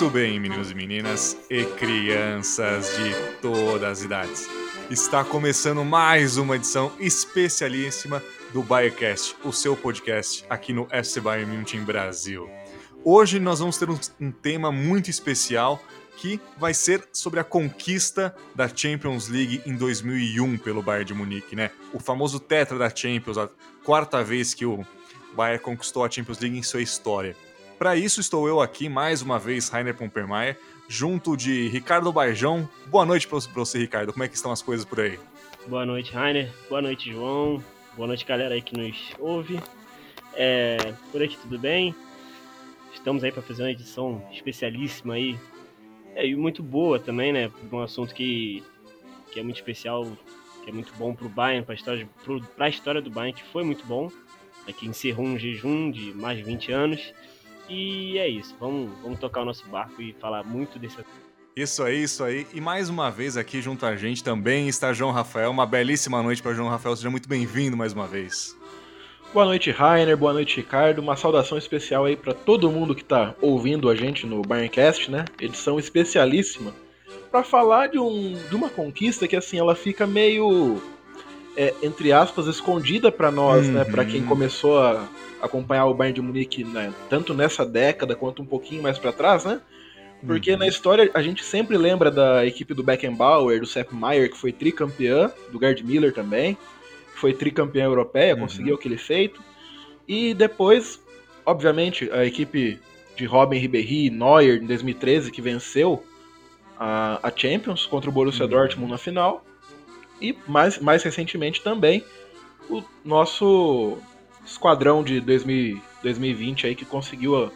Muito bem, meninos e meninas e crianças de todas as idades. Está começando mais uma edição especialíssima do Bayercast, o seu podcast aqui no FC Bayern München Brasil. Hoje nós vamos ter um tema muito especial que vai ser sobre a conquista da Champions League em 2001 pelo Bayern de Munique, né? O famoso tetra da Champions, a quarta vez que o Bayern conquistou a Champions League em sua história. Para isso estou eu aqui mais uma vez, Rainer Pompermayer, junto de Ricardo Baijão. Boa noite para você, Ricardo. Como é que estão as coisas por aí? Boa noite, Rainer. Boa noite, João. Boa noite, galera aí que nos ouve. É, por aqui tudo bem? Estamos aí para fazer uma edição especialíssima aí. É, e muito boa também, né? Um assunto que, que é muito especial, que é muito bom para o Bayern, para a história, a história do Bayern, que foi muito bom. É que encerrou um jejum de mais de 20 anos. E é isso, vamos, vamos tocar o nosso barco e falar muito desse isso aí, isso aí. E mais uma vez aqui junto a gente também está João Rafael. Uma belíssima noite para João Rafael. Seja muito bem-vindo mais uma vez. Boa noite, Rainer. Boa noite, Ricardo. Uma saudação especial aí para todo mundo que está ouvindo a gente no Bayerncast, né? Edição especialíssima para falar de, um, de uma conquista que assim ela fica meio é, entre aspas escondida para nós, uhum. né? Para quem começou a acompanhar o Bayern de Munique né, tanto nessa década quanto um pouquinho mais para trás, né? Porque uhum. na história a gente sempre lembra da equipe do Beckenbauer, do Sepp Maier, que foi tricampeã, do Gerd Miller também, foi tricampeã europeia, uhum. conseguiu aquele feito. E depois, obviamente, a equipe de Robin Ribéry e Neuer em 2013, que venceu a, a Champions contra o Borussia uhum. Dortmund na final. E mais, mais recentemente também o nosso esquadrão de 2000, 2020 aí que conseguiu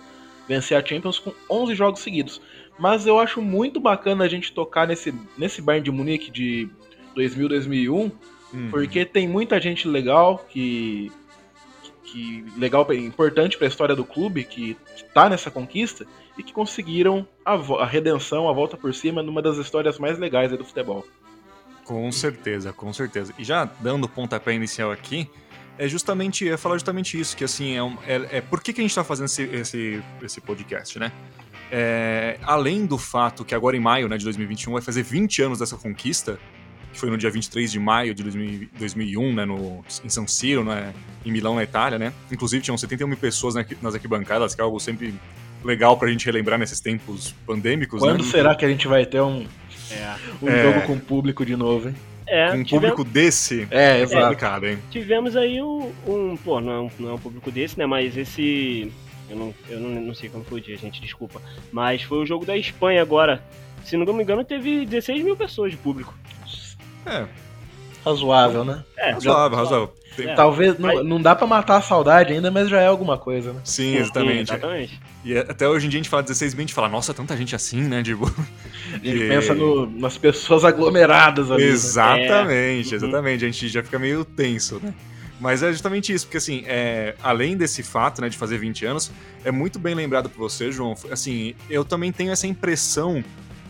vencer a Champions com 11 jogos seguidos. Mas eu acho muito bacana a gente tocar nesse, nesse Bayern de Munique de 2000, 2001, uhum. porque tem muita gente legal que, que legal, importante para a história do clube que está nessa conquista e que conseguiram a, a, redenção, a volta por cima numa das histórias mais legais do futebol. Com certeza, com certeza. E já dando o pontapé inicial aqui, é justamente, é falar justamente isso, que assim, é, um, é, é por que, que a gente está fazendo esse, esse, esse podcast, né? É, além do fato que agora em maio né, de 2021 vai fazer 20 anos dessa conquista, que foi no dia 23 de maio de 2000, 2001, né, no, em São Siro, né, em Milão, na Itália, né? Inclusive tinham 71 mil pessoas nas arquibancadas, que é algo sempre legal pra gente relembrar nesses tempos pandêmicos. Quando né? será que a gente vai ter um, é. um é... jogo com público de novo, hein? É, com um tivemos... público desse é, é complicado, hein? Tivemos aí um, um. Pô, não é um, não é um público desse, né? Mas esse. Eu não, eu não, não sei como foi o dia, gente, desculpa. Mas foi o jogo da Espanha agora. Se não me engano, teve 16 mil pessoas de público. É. Razoável, né? É, razoável, razoável. É, Talvez, não, não dá pra matar a saudade ainda, mas já é alguma coisa, né? Sim, exatamente. Sim, exatamente. E até hoje em dia a gente fala 16 mil, a gente fala, nossa, tanta gente assim, né? Tipo... A gente e... pensa no, nas pessoas aglomeradas ali. Né? Exatamente, né? exatamente. A gente já fica meio tenso, né? Mas é justamente isso, porque assim, é, além desse fato, né, de fazer 20 anos, é muito bem lembrado por você, João. Assim, eu também tenho essa impressão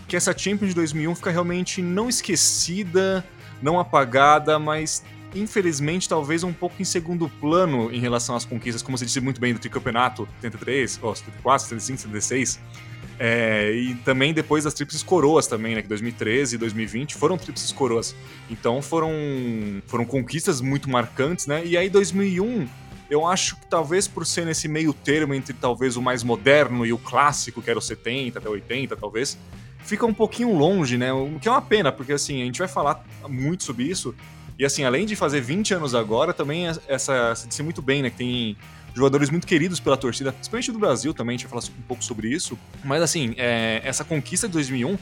que essa Champions de 2001 fica realmente não esquecida, não apagada, mas infelizmente, talvez um pouco em segundo plano em relação às conquistas, como você disse muito bem, do tricampeonato 73, oh, 74, 75, 76. É, e também depois das tríplices coroas também, né? Que 2013 e 2020 foram tríplices coroas. Então foram, foram conquistas muito marcantes, né? E aí 2001, eu acho que talvez por ser nesse meio termo entre talvez o mais moderno e o clássico, que era o 70 até 80, talvez, fica um pouquinho longe, né? O que é uma pena, porque assim, a gente vai falar muito sobre isso, e assim, além de fazer 20 anos agora, também essa se disse muito bem, né? Que tem jogadores muito queridos pela torcida, principalmente do Brasil também, a gente vai falar um pouco sobre isso. Mas assim, é, essa conquista de 2001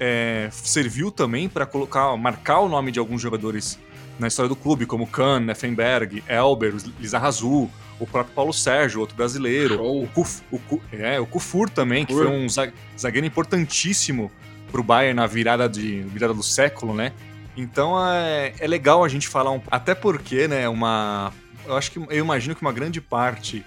é, serviu também para colocar, marcar o nome de alguns jogadores na história do clube, como Kahn, Effenberg, Elber, Lizarrazu, o próprio Paulo Sérgio, outro brasileiro, o, Kuf, o, é, o Kufur também, que foi um zagueiro importantíssimo para o Bayern na virada, de, virada do século, né? Então é, é legal a gente falar um até porque, né, uma eu acho que eu imagino que uma grande parte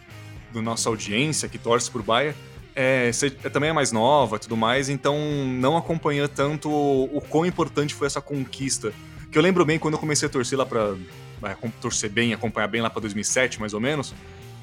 da nossa audiência que torce por Bayern é, você também é mais nova e tudo mais, então não acompanha tanto o quão importante foi essa conquista. Que eu lembro bem quando eu comecei a torcer lá pra. É, torcer bem, acompanhar bem lá pra 2007, mais ou menos.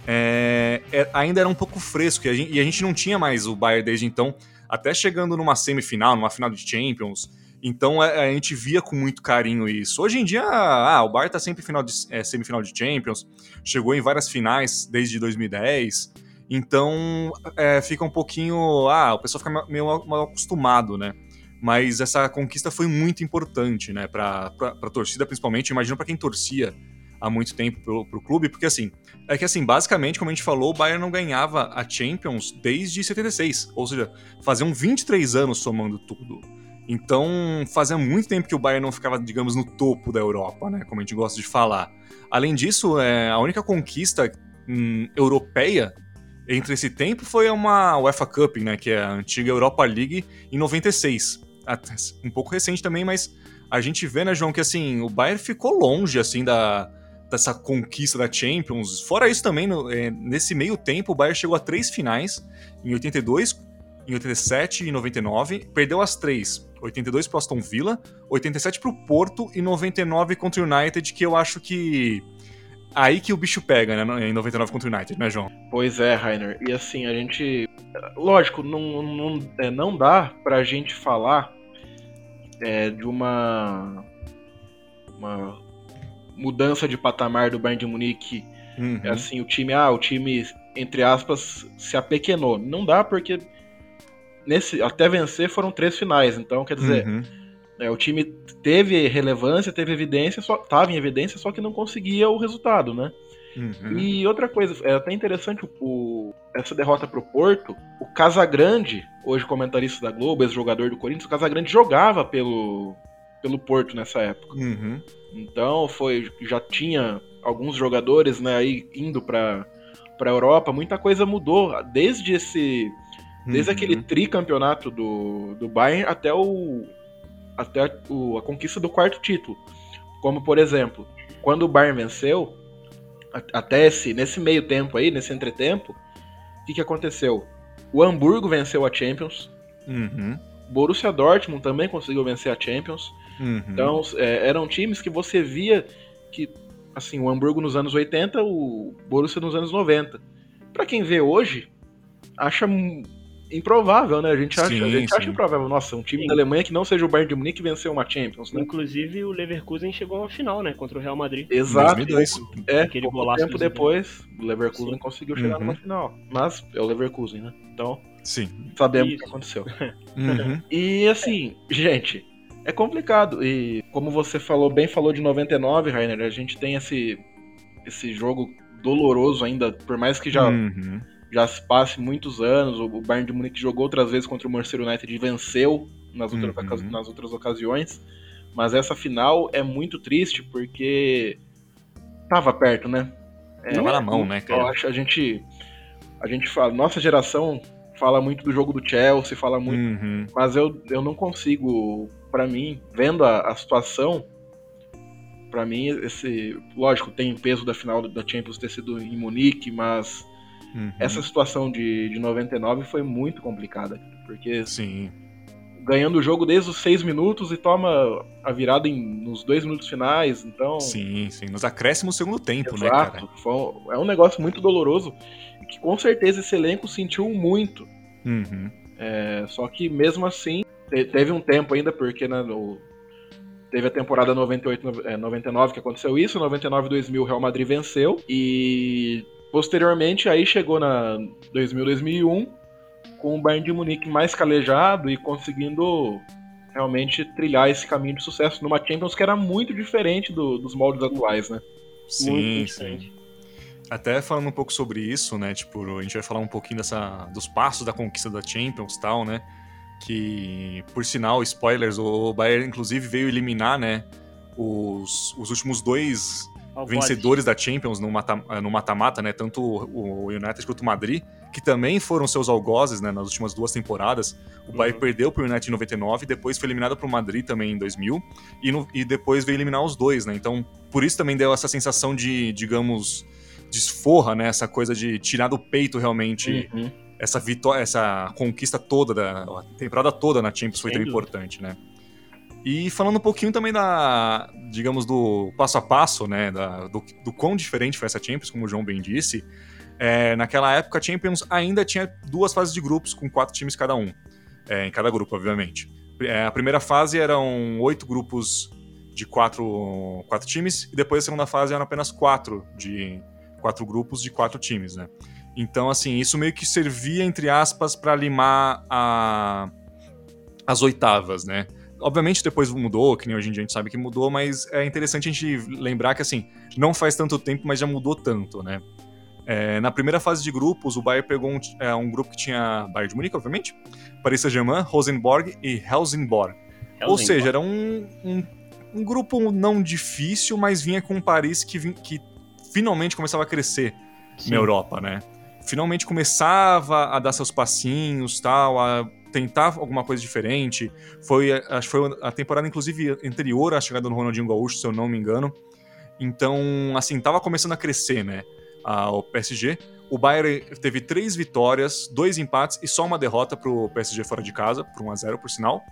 É, é, ainda era um pouco fresco e a, gente, e a gente não tinha mais o Bayern desde então, até chegando numa semifinal, numa final de Champions. Então a, é, a gente via com muito carinho isso. Hoje em dia, ah, o Bayern tá sempre final de, é, semifinal de Champions, chegou em várias finais desde 2010. Então é, fica um pouquinho. Ah, o pessoal fica meio mal acostumado, né? Mas essa conquista foi muito importante, né? Pra, pra torcida, principalmente. Imagina para quem torcia há muito tempo pro, pro clube, porque assim, é que assim, basicamente, como a gente falou, o Bayern não ganhava a Champions desde 76, ou seja, faziam 23 anos somando tudo. Então, fazia muito tempo que o Bayern não ficava, digamos, no topo da Europa, né, como a gente gosta de falar. Além disso, é, a única conquista hum, europeia entre esse tempo foi uma UEFA Cup, né, que é a antiga Europa League, em 96. Um pouco recente também, mas a gente vê, né, João, que assim, o Bayern ficou longe, assim, da, dessa conquista da Champions. Fora isso também, no, é, nesse meio tempo, o Bayern chegou a três finais, em 82, em 87 e 99, perdeu as três. 82 pro Aston Villa, 87 pro Porto e 99 contra o United, que eu acho que aí que o bicho pega, né, em 99 contra o United, né, João? Pois é, Rainer. E assim, a gente. Lógico, não, não, é, não dá pra gente falar é, de uma. Uma mudança de patamar do Bayern de Munique. Uhum. É assim, o time, ah, o time, entre aspas, se apequenou. Não dá porque nesse até vencer foram três finais, então quer dizer, uhum. é, o time teve relevância, teve evidência, só tava em evidência, só que não conseguia o resultado, né? Uhum. E outra coisa, é até interessante o, essa derrota pro Porto. O Casagrande, hoje comentarista da Globo, ex-jogador do Corinthians, o Casagrande jogava pelo, pelo Porto nessa época. Uhum. Então foi, já tinha alguns jogadores né, aí indo para para Europa, muita coisa mudou desde esse desde uhum. aquele tricampeonato do, do Bayern até o até o, a conquista do quarto título. Como por exemplo, quando o Bayern venceu, até esse nesse meio tempo aí, nesse entretempo, o que, que aconteceu? O Hamburgo venceu a Champions. Uhum. Borussia Dortmund também conseguiu vencer a Champions. Uhum. Então, é, eram times que você via que, assim, o Hamburgo nos anos 80, o Borussia nos anos 90. Para quem vê hoje, acha improvável, né? A gente acha, sim, a gente acha improvável. Nossa, um time sim. da Alemanha que não seja o Bayern de Munique venceu uma Champions, né? Inclusive o Leverkusen chegou à final, né? Contra o Real Madrid. Exato. 2002. É, Aquele pouco tempo depois, o Leverkusen sim. conseguiu chegar uhum. numa final. Mas é o Leverkusen, né? Então, sim. sabemos o que aconteceu. Uhum. e assim, gente, é complicado. E como você falou, bem falou de 99, Rainer, a gente tem esse, esse jogo doloroso ainda, por mais que já, uhum. Já se passe muitos anos. O Bayern de Munique jogou outras vezes contra o Manchester United e venceu nas, uhum. outras, nas outras ocasiões. Mas essa final é muito triste porque tava perto, né? É, tava na mão, né, cara? Eu acho a gente a gente fala, nossa geração fala muito do jogo do Chelsea, fala muito, uhum. mas eu, eu não consigo para mim, vendo a, a situação, para mim, esse. Lógico, tem peso da final da Champions ter sido em Munique, mas uhum. essa situação de, de 99 foi muito complicada. Porque. Sim. Ganhando o jogo desde os seis minutos e toma a virada em, nos dois minutos finais, então. Sim, sim. Nos acréscimos segundo tempo, Exato. né, cara? Foi, é um negócio muito doloroso que com certeza esse elenco sentiu muito. Uhum. É, só que mesmo assim, teve um tempo ainda, porque né, no, teve a temporada 98, 99 é, que aconteceu isso, 99 2000 o Real Madrid venceu e posteriormente aí chegou na 2000 2001 com o Bayern de Munique mais calejado e conseguindo realmente trilhar esse caminho de sucesso numa Champions que era muito diferente do, dos moldes atuais, né? Sim, sim. Até falando um pouco sobre isso, né? Tipo, a gente vai falar um pouquinho dessa, dos passos da conquista da Champions e tal, né? que, por sinal, spoilers, o Bayern inclusive veio eliminar, né, os, os últimos dois vencedores da Champions no mata-mata, né, tanto o United quanto o Madrid, que também foram seus algozes, né, nas últimas duas temporadas. O uhum. Bayern perdeu pro United em 99, depois foi eliminado pro Madrid também em 2000, e, no, e depois veio eliminar os dois, né, então por isso também deu essa sensação de, digamos, desforra, né, essa coisa de tirar do peito realmente... Uhum. essa vitória, essa conquista toda da a temporada toda na Champions foi tão importante, né? E falando um pouquinho também da, digamos, do passo a passo, né, da, do, do quão diferente foi essa Champions, como o João bem disse, é, naquela época a Champions ainda tinha duas fases de grupos com quatro times cada um, é, em cada grupo, obviamente. É, a primeira fase eram oito grupos de quatro, quatro times, e depois a segunda fase eram apenas quatro de quatro grupos de quatro times, né? Então, assim, isso meio que servia, entre aspas, para limar a, as oitavas, né? Obviamente depois mudou, que nem hoje em dia a gente sabe que mudou, mas é interessante a gente lembrar que, assim, não faz tanto tempo, mas já mudou tanto, né? É, na primeira fase de grupos, o Bayern pegou um, é, um grupo que tinha Bayern de Munique, obviamente, Paris Saint-Germain, Rosenborg e Helsingborg. Ou Helsingborg. seja, era um, um, um grupo não difícil, mas vinha com um Paris que, que finalmente começava a crescer Sim. na Europa, né? Finalmente começava a dar seus passinhos, tal, a tentar alguma coisa diferente. Foi, acho que foi a temporada, inclusive, anterior à chegada do Ronaldinho Gaúcho, se eu não me engano. Então, assim, tava começando a crescer, né? o PSG. O Bayern teve três vitórias, dois empates e só uma derrota pro PSG fora de casa, por 1x0, por sinal.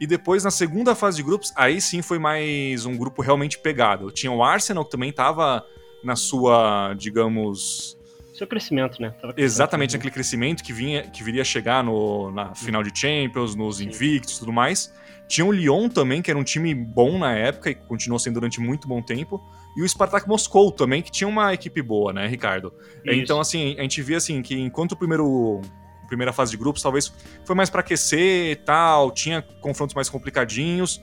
E depois, na segunda fase de grupos, aí sim foi mais um grupo realmente pegado. Tinha o Arsenal, que também tava na sua, digamos, Seu crescimento, né? Tava exatamente aquele crescimento que vinha que viria a chegar no, na final de Champions, nos invictos e tudo mais. Tinha o Lyon também, que era um time bom na época e continuou sendo durante muito bom tempo. E o Spartak Moscou também, que tinha uma equipe boa, né, Ricardo? Isso. Então, assim, a gente vê assim que enquanto o primeiro a primeira fase de grupos talvez foi mais pra aquecer e tal, tinha confrontos mais complicadinhos.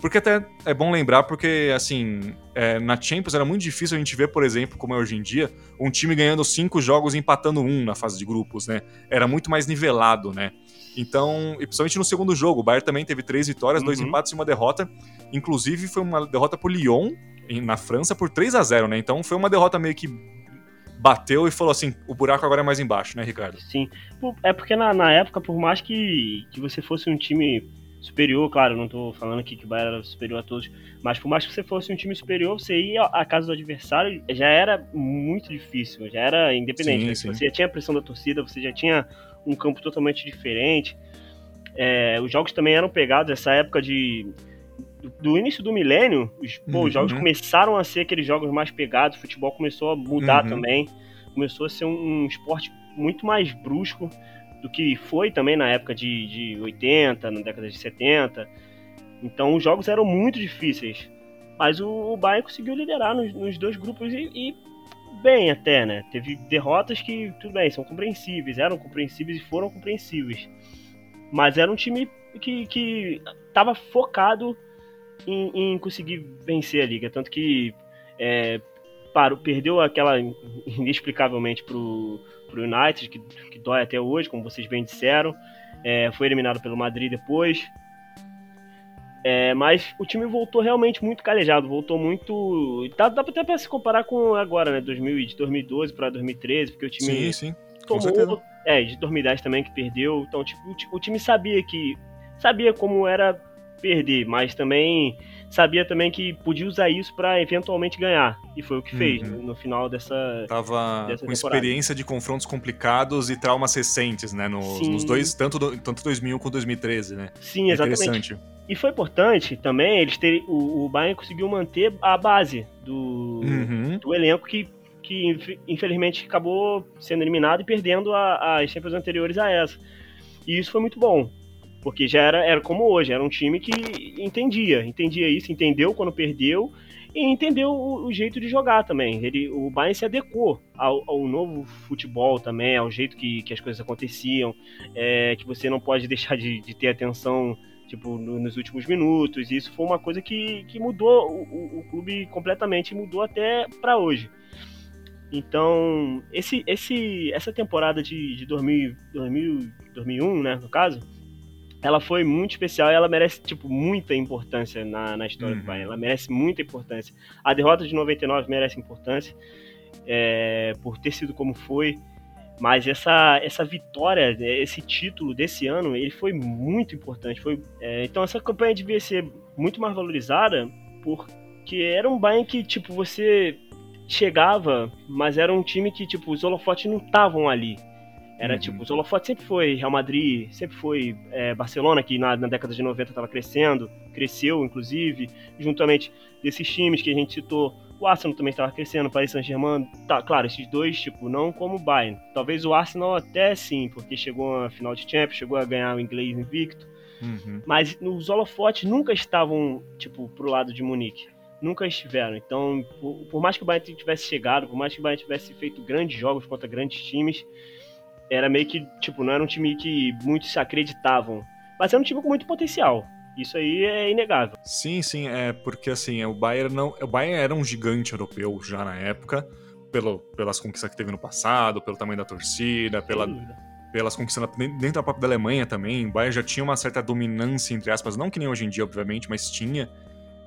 Porque até é bom lembrar, porque, assim, é, na Champions era muito difícil a gente ver, por exemplo, como é hoje em dia, um time ganhando cinco jogos e empatando um na fase de grupos, né? Era muito mais nivelado, né? Então, e principalmente no segundo jogo, o Bayern também teve três vitórias, dois Uhum. empates e uma derrota. Inclusive, foi uma derrota pro Lyon, na França, por 3 a 0 né? Então foi uma derrota meio que bateu e falou assim: o buraco agora é mais embaixo, né, Ricardo? Sim. É porque na, na época, por mais que, que você fosse um time superior, claro, não tô falando aqui que o Bayern era superior a todos, mas por mais que você fosse um time superior, você ir à casa do adversário já era muito difícil, já era independente. Sim, né? Você já tinha a pressão da torcida, você já tinha um campo totalmente diferente. É, os jogos também eram pegados essa época de. Do, início do milênio, os, pô, os jogos Uhum. começaram a ser aqueles jogos mais pegados, o futebol começou a mudar Uhum. também, começou a ser um, um esporte muito mais brusco do que foi também na época de, de 80, na década de 70. Então os jogos eram muito difíceis. Mas o, o Bayern conseguiu liderar nos, nos dois grupos e, e bem até, né? Teve derrotas que, tudo bem, são compreensíveis, eram compreensíveis e foram compreensíveis. Mas era um time que, que tava focado em, em conseguir vencer a liga. Tanto que é, parou, perdeu aquela inexplicavelmente pro, pro United, que, que dói até hoje, como vocês bem disseram. É, foi eliminado pelo Madrid depois. É, mas o time voltou realmente muito calejado, voltou muito. Dá, dá até pra se comparar com agora, né? 2000, de 2012 para 2013, porque o time Sim, sim. com certeza. tomou. É, de 2010 também que perdeu. Então, tipo, o ti- o time sabia que. Sabia como era perder, mas também sabia também que podia usar isso pra eventualmente ganhar. E foi o que fez Uhum. no, no final dessa. Tava dessa com temporada. experiência de confrontos complicados e traumas recentes, né? Nos, nos dois, tanto, do- tanto 2001 quanto 2013, né? Sim, exatamente. Interessante. E foi importante também eles terem. O, o Bayern conseguiu manter a base do, Uhum. do elenco que, que inf- infelizmente acabou sendo eliminado e perdendo a- as Champions anteriores a essa. E isso foi muito bom. Porque já era, era como hoje, era um time que entendia, entendia isso, entendeu quando perdeu e entendeu o, o jeito de jogar também. Ele, o Bayern se adequou ao, ao novo futebol também, ao jeito que, que as coisas aconteciam, é, que você não pode deixar de, de ter atenção tipo, no- nos últimos minutos. E isso foi uma coisa que, que mudou o, o- o clube completamente, mudou até para hoje. Então, esse, esse, essa temporada de, de 2000, 2000, 2001, né, no caso, ela foi muito especial e ela merece, tipo, muita importância na, na história Uhum. do Bayern. Ela merece muita importância. A derrota de 99 merece importância, é, por ter sido como foi. Mas essa, essa vitória, né, esse título desse ano, ele foi muito importante. Foi, é, então essa campanha devia ser muito mais valorizada, porque era um Bayern que, tipo, você chegava, mas era um time que, tipo, os holofotes não estavam ali. Era Uhum. tipo, os holofotes sempre foi Real Madrid, sempre foi é, Barcelona, que na, na década de 90 estava crescendo, cresceu, inclusive, juntamente desses times que a gente citou. O Arsenal também estava crescendo, o Paris Saint-Germain, tá, claro, esses dois, tipo, não como o Bayern. Talvez o Arsenal até sim, porque chegou à final de Champions, chegou a ganhar o inglês invicto. Uhum. Mas os holofotes nunca estavam, tipo, pro lado de Munique. Nunca estiveram. Então, por, por mais que o Bayern tivesse chegado, por mais que o Bayern tivesse feito grandes jogos contra grandes times, era meio que, tipo, não era um time que muitos se acreditavam. Mas era um time com muito potencial. Isso aí é inegável. Sim, sim, é porque assim, o Bayern não, o Bayern era um gigante europeu já na época, pelo, pelas conquistas que teve no passado, pelo tamanho da torcida, pela, pelas conquistas dentro da própria da Alemanha também. O Bayern já tinha uma certa dominância, entre aspas, não que nem hoje em dia, obviamente, mas tinha,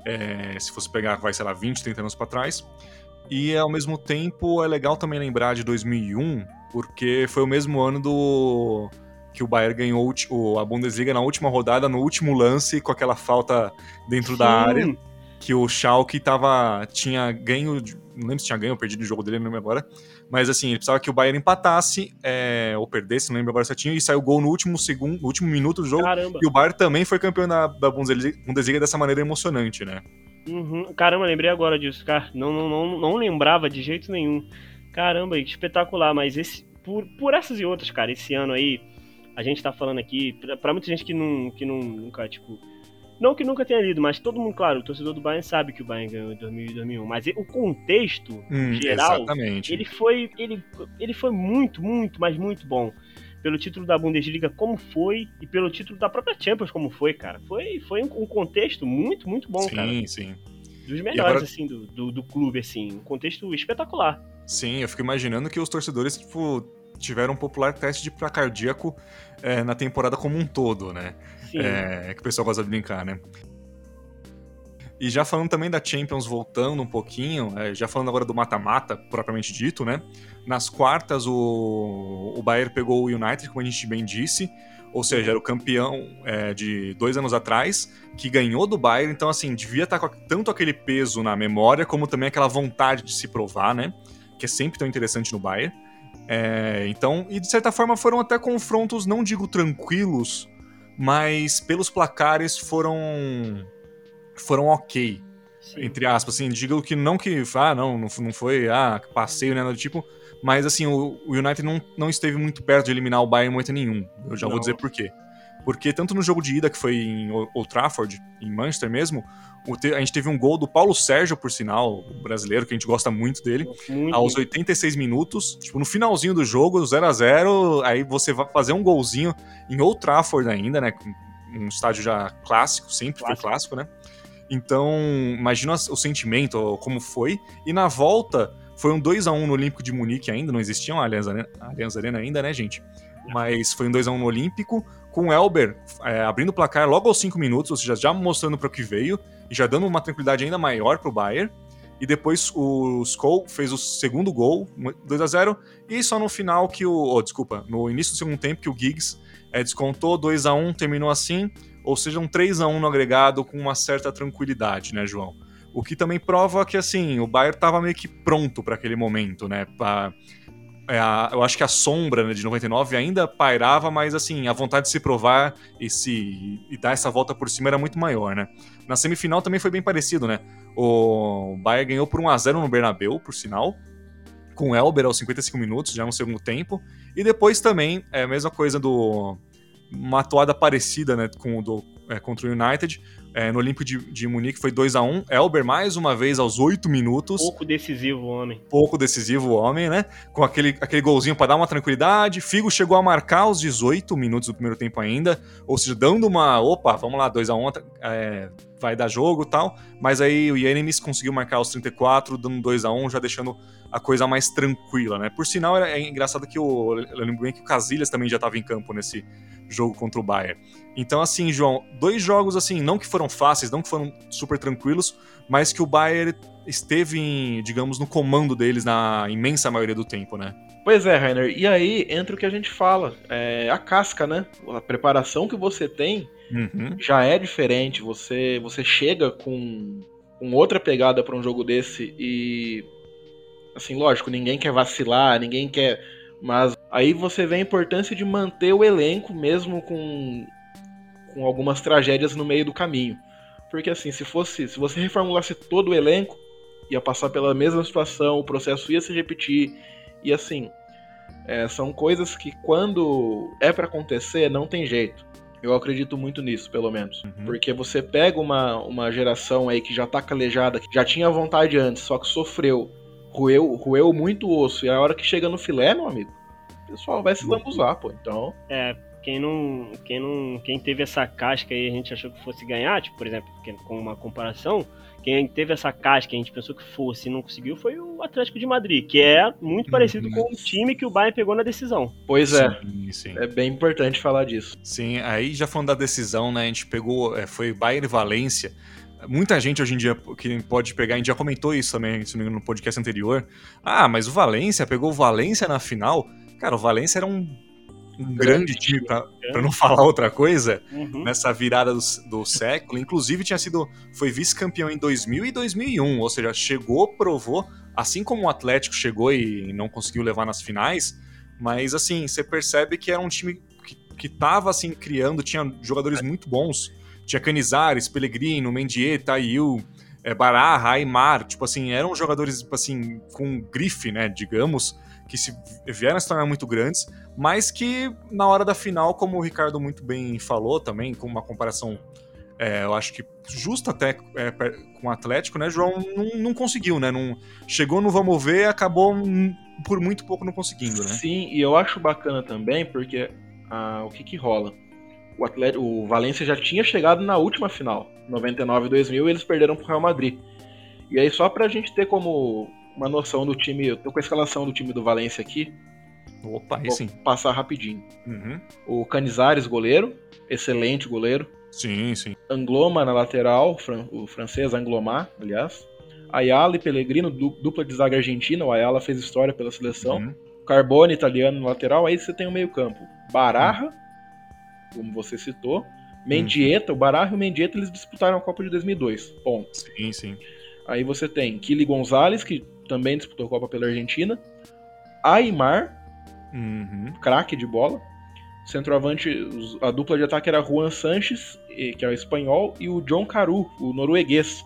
é, se fosse pegar, vai, sei lá, 20, 30 anos pra trás. E ao mesmo tempo é legal também lembrar de 2001, porque foi o mesmo ano do que o Bayern ganhou a Bundesliga na última rodada, no último lance, com aquela falta dentro da Sim, área que o Schalke tava, tinha ganho, não lembro se tinha ganho ou perdido o jogo dele, não lembro agora, mas assim, ele precisava que o Bayern empatasse, é, ou perdesse, não lembro agora certinho, e saiu o gol no último segundo, no último minuto do jogo, Caramba. e o Bayern também foi campeão da, da Bundesliga, Bundesliga dessa maneira emocionante, né? Uhum. Caramba, lembrei agora disso, cara. Não, não, não, não lembrava de jeito nenhum. Caramba, que espetacular. Mas esse, por, por essas e outras, cara, esse ano aí, a gente tá falando aqui, pra, pra muita gente que, não, que não, nunca, tipo. Não que nunca tenha lido, mas todo mundo, claro, o torcedor do Bayern sabe que o Bayern ganhou em 2000 e 2001. Mas o contexto Hum, geral, exatamente. ele foi, ele, ele foi muito, muito, mas muito bom. Pelo título da Bundesliga como foi e pelo título da própria Champions como foi, cara. Foi, foi um, contexto muito, muito bom, sim, cara. sim. Dos melhores, agora- assim, do, do, do clube, assim. Um contexto espetacular. Sim, eu fico imaginando que os torcedores, tipo, tiveram um popular teste de pra cardíaco é, na temporada como um todo, né? Sim. É, que o pessoal gosta de brincar, né? E já falando também da Champions, voltando um pouquinho, é, já falando agora do mata-mata, propriamente dito, né? Nas quartas, o, o Bayern pegou o United, como a gente bem disse, ou seja, era o campeão é, de dois anos atrás, que ganhou do Bayern, então, assim, devia estar com tanto aquele peso na memória, como também aquela vontade de se provar, né? Que é sempre tão interessante no Bayern. É, então, e de certa forma foram até confrontos, não digo tranquilos, mas pelos placares foram foram ok, Sim. entre aspas, assim, digo que não que, ah, não, não foi, ah, passeio, né, do tipo, mas assim, o, o United não, não esteve muito perto de eliminar o Bayern em nenhum, eu já vou Não. dizer por quê. Porque tanto no jogo de ida, que foi em Old Trafford, em Manchester mesmo, a gente teve um gol do Paulo Sérgio, por sinal, o brasileiro, que a gente gosta muito dele, Muito. aos 86 minutos, tipo, no finalzinho do jogo, 0 a 0 aí você vai fazer um golzinho em Old Trafford ainda, né? Um estádio já clássico, sempre Clássico. foi clássico, né? Então, imagina o sentimento, como foi. E na volta, foi um 2 a 1 no Olímpico de Munique ainda, não existia uma Allianz Arena, Allianz Arena ainda, né, gente? Mas foi um 2 a 1 no Olímpico, com o Elber é, abrindo o placar logo aos 5 minutos, ou seja, já mostrando para o que veio, e já dando uma tranquilidade ainda maior pro Bayern. E depois o Skoll fez o segundo gol, 2 a 0 e só no final que o. Oh, desculpa, no início do segundo tempo que o Giggs é, descontou 2 a 1 terminou assim, ou seja, um 3 a 1 no agregado com uma certa tranquilidade, né, João? O que também prova que, assim, o Bayern tava meio que pronto para aquele momento, né? Pra, é, a- eu acho que a sombra né, de 99 ainda pairava, mas, assim, a vontade de se provar e, se, e dar essa volta por cima era muito maior, né? Na semifinal também foi bem parecido, né? O Bayern ganhou por 1x0 no Bernabeu, por sinal, com o Elber aos 55 minutos, já no segundo tempo. E depois também, é a mesma coisa do. Uma atuada parecida né, com do, é, contra o United. É, no Olímpico de, de Munique foi 2 a 1 Elber mais uma vez aos 8 minutos Pouco decisivo, o homem. pouco decisivo o homem, né? Com aquele, aquele golzinho para dar uma tranquilidade. Figo chegou a marcar aos 18 minutos do primeiro tempo ainda, ou seja, dando uma, opa, vamos lá, 2 a 1 é, vai dar jogo e tal. Mas aí o Yannis conseguiu marcar aos 34, dando 2 a 1 já deixando a coisa mais tranquila, né? Por sinal, é engraçado que o, eu lembro bem que o Casillas também já estava em campo nesse jogo contra o Bayern. Então, assim, João, dois jogos, assim, não que foram fáceis, não que foram super tranquilos, mas que o Bayern esteve, em, digamos, no comando deles na imensa maioria do tempo, né? Pois é, Rainer. E aí entra o que a gente fala, é a casca, né? A preparação que você tem Uhum. já é diferente. Você você chega com, com outra pegada para um jogo desse e assim, lógico, ninguém quer vacilar, ninguém quer Mas aí você vê a importância de manter o elenco mesmo com, com algumas tragédias no meio do caminho. Porque assim, se fosse, se você reformulasse todo o elenco, ia passar pela mesma situação, o processo ia se repetir. E assim, é, são coisas que quando é para acontecer, não tem jeito. Eu acredito muito nisso, pelo menos. Uhum. Porque você pega uma, uma geração aí que já tá calejada, que já tinha vontade antes, só que sofreu, roeu, roeu muito osso, e a hora que chega no filé, meu amigo, o pessoal vai se lambuzar, pô. Então. É, quem não, quem não, quem teve essa casca aí a gente achou que fosse ganhar, tipo, por exemplo, com uma comparação, quem teve essa casca a gente pensou que fosse e não conseguiu foi o Atlético de Madrid, que é muito parecido com o time que o Bayern pegou na decisão. Pois é. Sim, sim. É bem importante falar disso. Sim, aí já falando da decisão, né? A gente pegou, é, foi Bayern e Valência. Muita gente hoje em dia que pode pegar, a gente já comentou isso também, se não me engano, no podcast anterior. Ah, mas o Valência pegou o Valência na final. Cara, o Valência era um, um grande time, pra não falar outra coisa, Uhum. nessa virada do, do século. Inclusive, tinha sido. Foi vice-campeão em 2000 e 2001, ou seja, chegou, provou, assim como o Atlético chegou e não conseguiu levar nas finais. Mas, assim, você percebe que era um time que, que tava, assim, criando, tinha jogadores muito bons. Tinha Canizares, Pellegrino, Mendieta, Ayu, é, Barra, Aymar. Tipo assim, eram jogadores, assim, com grife, né, digamos, que se vieram a se tornar muito grandes, mas que na hora da final, como o Ricardo muito bem falou também, com uma comparação, é, eu acho que justa até é, com o Atlético, né, João, não, não conseguiu, né, não, chegou no vamos ver, acabou por muito pouco não conseguindo, né. Sim, e eu acho bacana também porque ah, o que que rola? O, Atlético, o Valência já tinha chegado na última final, 99 e 2000, eles perderam pro Real Madrid. E aí, só pra gente ter como uma noção do time, eu tô com a escalação do time do Valência aqui, Opa, aí vou sim. passar rapidinho. Uhum. O Canizares, goleiro, excelente goleiro. Sim, sim. Angloma na lateral, o francês Anglomar, aliás. Ayala e Pellegrino, du- dupla de zaga argentina, o Ayala fez história pela seleção. Uhum. Carbone italiano no lateral, aí você tem o meio-campo. Barra, como você citou. Mendieta, o Barra e o Mendieta eles disputaram a Copa de 2002. Ponto. Sim, sim. Aí você tem Kili Gonzalez, que também disputou a Copa pela Argentina. Aymar, Uhum. craque de bola. Centroavante, a dupla de ataque era Juan Sanches, que é o espanhol, e o John Caru, o norueguês.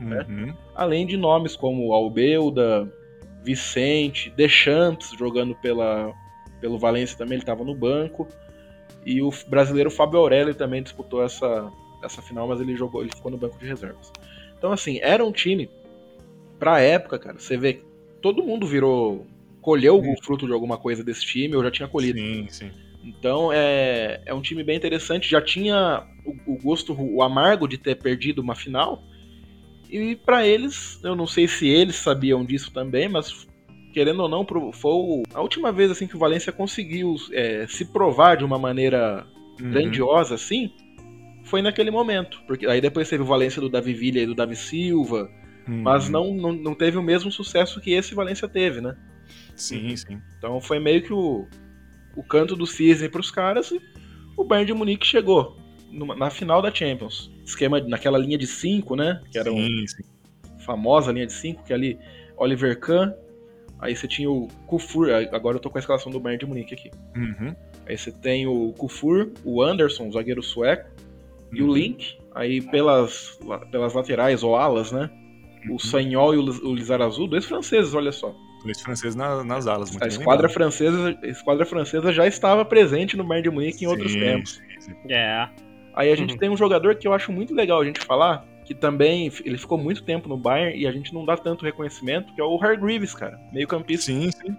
Né? Uhum. Além de nomes como Albeuda, Vicente, Deschamps jogando pela, pelo Valência também, ele estava no banco. E o brasileiro Fábio Aurélio também disputou essa, essa final, mas ele jogou, ele ficou no banco de reservas. Então, assim, era um time, pra época, cara, você vê que todo mundo virou. colheu o fruto de alguma coisa desse time, eu já tinha colhido. Sim, sim. Então é, é um time bem interessante. Já tinha o, o gosto, o amargo de ter perdido uma final. E pra eles, eu não sei se eles sabiam disso também, mas querendo ou não, foi a última vez assim que o Valência conseguiu é, se provar de uma maneira Uhum. grandiosa assim. Foi naquele momento. Porque aí depois teve o Valência do Davi Villa e do Davi Silva. Uhum. Mas não, não, não teve o mesmo sucesso que esse Valência teve, né? Sim, sim. Então foi meio que o, o canto do cisne pros caras e o Bayern de Munique chegou numa- na final da Champions. Esquema naquela linha de 5, né? Que era Sim, sim. famosa linha de 5, que é ali Oliver Kahn. Aí você tinha o Kufur, agora eu tô com a escalação do Bayern de Munique aqui. Uhum. Aí você tem o Kufur, o Anderson, zagueiro sueco, e o Uhum. Link. Aí pelas, la- pelas laterais ou alas, né? Uhum. O Sanhol e o o Lizarazu, dois franceses, olha só. Dois franceses na- nas alas. muito A bem esquadra francesa, a esquadra francesa já estava presente no Bayern de Munique em outros Sim, tempos. sim, sim. É. Aí a gente Uhum. tem um jogador que eu acho muito legal a gente falar, que também ele ficou muito tempo no Bayern e a gente não dá tanto reconhecimento, que é o Hargreaves, cara, meio campista. Sim, sim.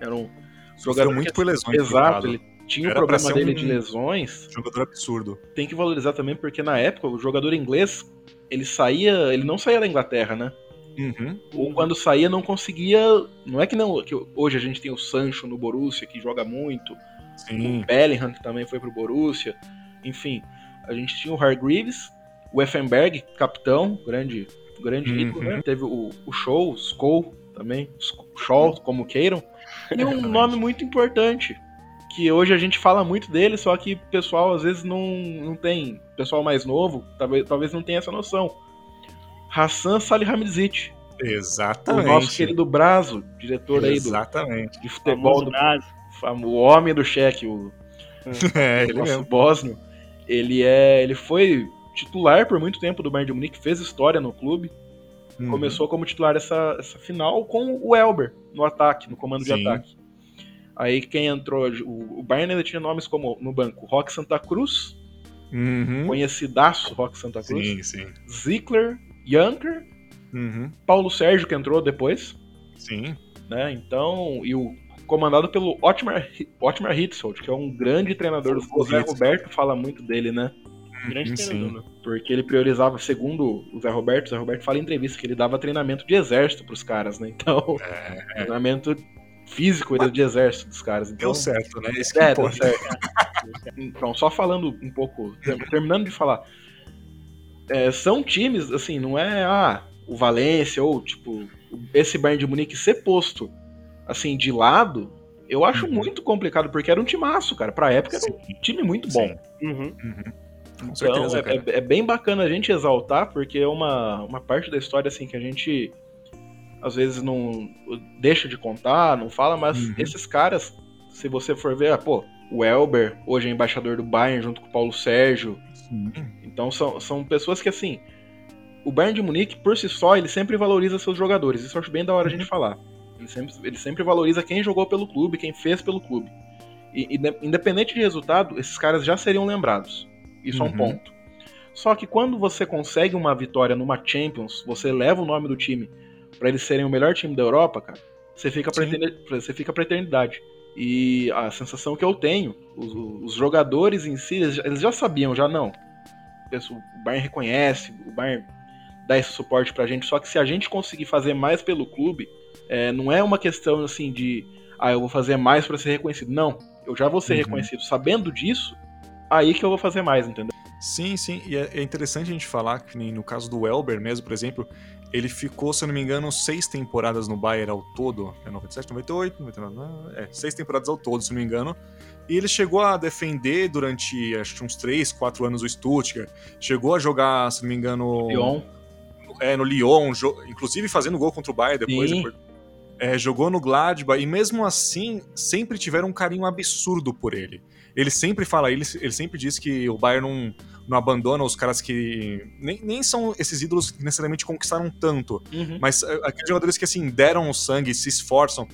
Era um jogador muito que- por lesões. Exato, ele tinha o Era pra problema dele um- de lesões. Jogador absurdo. Tem que valorizar também porque na época o jogador inglês, ele saía, ele não saía da Inglaterra, né? Uhum. Ou quando saía não conseguia, não é que não, que hoje a gente tem o Sancho no Borussia que joga muito, Sim. o Bellingham, que também foi pro Borussia. Enfim, a gente tinha o Hargreaves, o Effenberg, capitão, grande, grande Uhum. ídolo, né? Teve o, o Show, o Skoll também, Sk- Scholl, como queiram. E um nome muito importante, que hoje a gente fala muito dele, só que o pessoal às vezes não, não tem, pessoal mais novo, talvez, talvez não tenha essa noção. Hassan Salihamidzic. Exatamente. O nosso querido Brazo, diretor aí do, Exatamente. de futebol do Brasil. fam- o homem do cheque, o É, ele nosso mesmo. bósnio. Ele é, ele foi titular por muito tempo do Bayern de Munique, fez história no clube. Uhum. Começou como titular essa, essa final com o Elber no ataque, no comando de Sim. ataque. Aí quem entrou, o, o Bayern ainda tinha nomes como no banco Rock Santa Cruz, Uhum. conhecidaço Rock Santa Cruz, Sim, sim. Zickler, Janker, Uhum. Paulo Sérgio que entrou depois, Sim. né? Então, e o comandado pelo Otmar, Otmar Hitzfeld, que é um grande treinador. O Zé Hitzfeld. Roberto fala muito dele, né? Grande Uhum, treinador, sim. né? Porque ele priorizava, segundo o Zé Roberto, o Zé Roberto fala em entrevista que ele dava treinamento de exército pros caras, né? Então, É, treinamento físico de exército dos caras. Então, deu certo, né? Isso que É, deu certo. Então, só falando um pouco, ter- terminando de falar, é, são times, assim, não é ah, o Valência ou, tipo, esse Bayern de Munique ser posto, assim, de lado, eu acho Uhum. muito complicado, porque era um timaço, cara. Pra época era um time muito bom. Sim. Uhum. Com Então, certeza, é, é- é bem bacana a gente exaltar, porque é uma, uma parte da história, assim, que a gente às vezes não deixa de contar, não fala, mas Uhum. esses caras, se você for ver, ah, pô, o Elber, hoje é embaixador do Bayern, junto com o Paulo Sérgio, Sim. então são, são pessoas que, assim, o Bayern de Munique, por si só, ele sempre valoriza seus jogadores. Isso eu acho bem da hora a gente falar. Ele sempre, ele sempre valoriza quem jogou pelo clube, quem fez pelo clube. E, inde- independente de resultado, esses caras já seriam lembrados. Isso é um Uhum. ponto. Só que quando você consegue uma vitória numa Champions, você leva o nome do time pra eles serem o melhor time da Europa, cara, você fica pra, você fica pra eternidade. E a sensação que eu tenho, os, os jogadores em si, eles já, eles já sabiam, já não. O Bayern reconhece, o Bayern dá esse suporte pra gente, só que se a gente conseguir fazer mais pelo clube, é, não é uma questão assim de, ah, eu vou fazer mais pra ser reconhecido. Não, eu já vou ser Uhum. reconhecido sabendo disso, aí que eu vou fazer mais, entendeu? Sim, sim. E é, é interessante a gente falar que nem no caso do Elber mesmo, por exemplo, ele ficou, se eu não me engano, seis temporadas no Bayern ao todo. É 97, 98, 99, não, é, seis temporadas ao todo, se eu não me engano. E ele chegou a defender durante, acho que uns três, quatro anos o Stuttgart. Chegou a jogar, se não me engano, Lyon, é, no Lyon, inclusive fazendo gol contra o Bayern depois. Depois- é, jogou no Gladbach e mesmo assim sempre tiveram um carinho absurdo por ele. Ele sempre fala, ele, ele sempre diz que o Bayern não, não abandona os caras que nem, nem são esses ídolos que necessariamente conquistaram tanto, Uhum. mas é, aqueles jogadores que assim deram o sangue, se esforçam,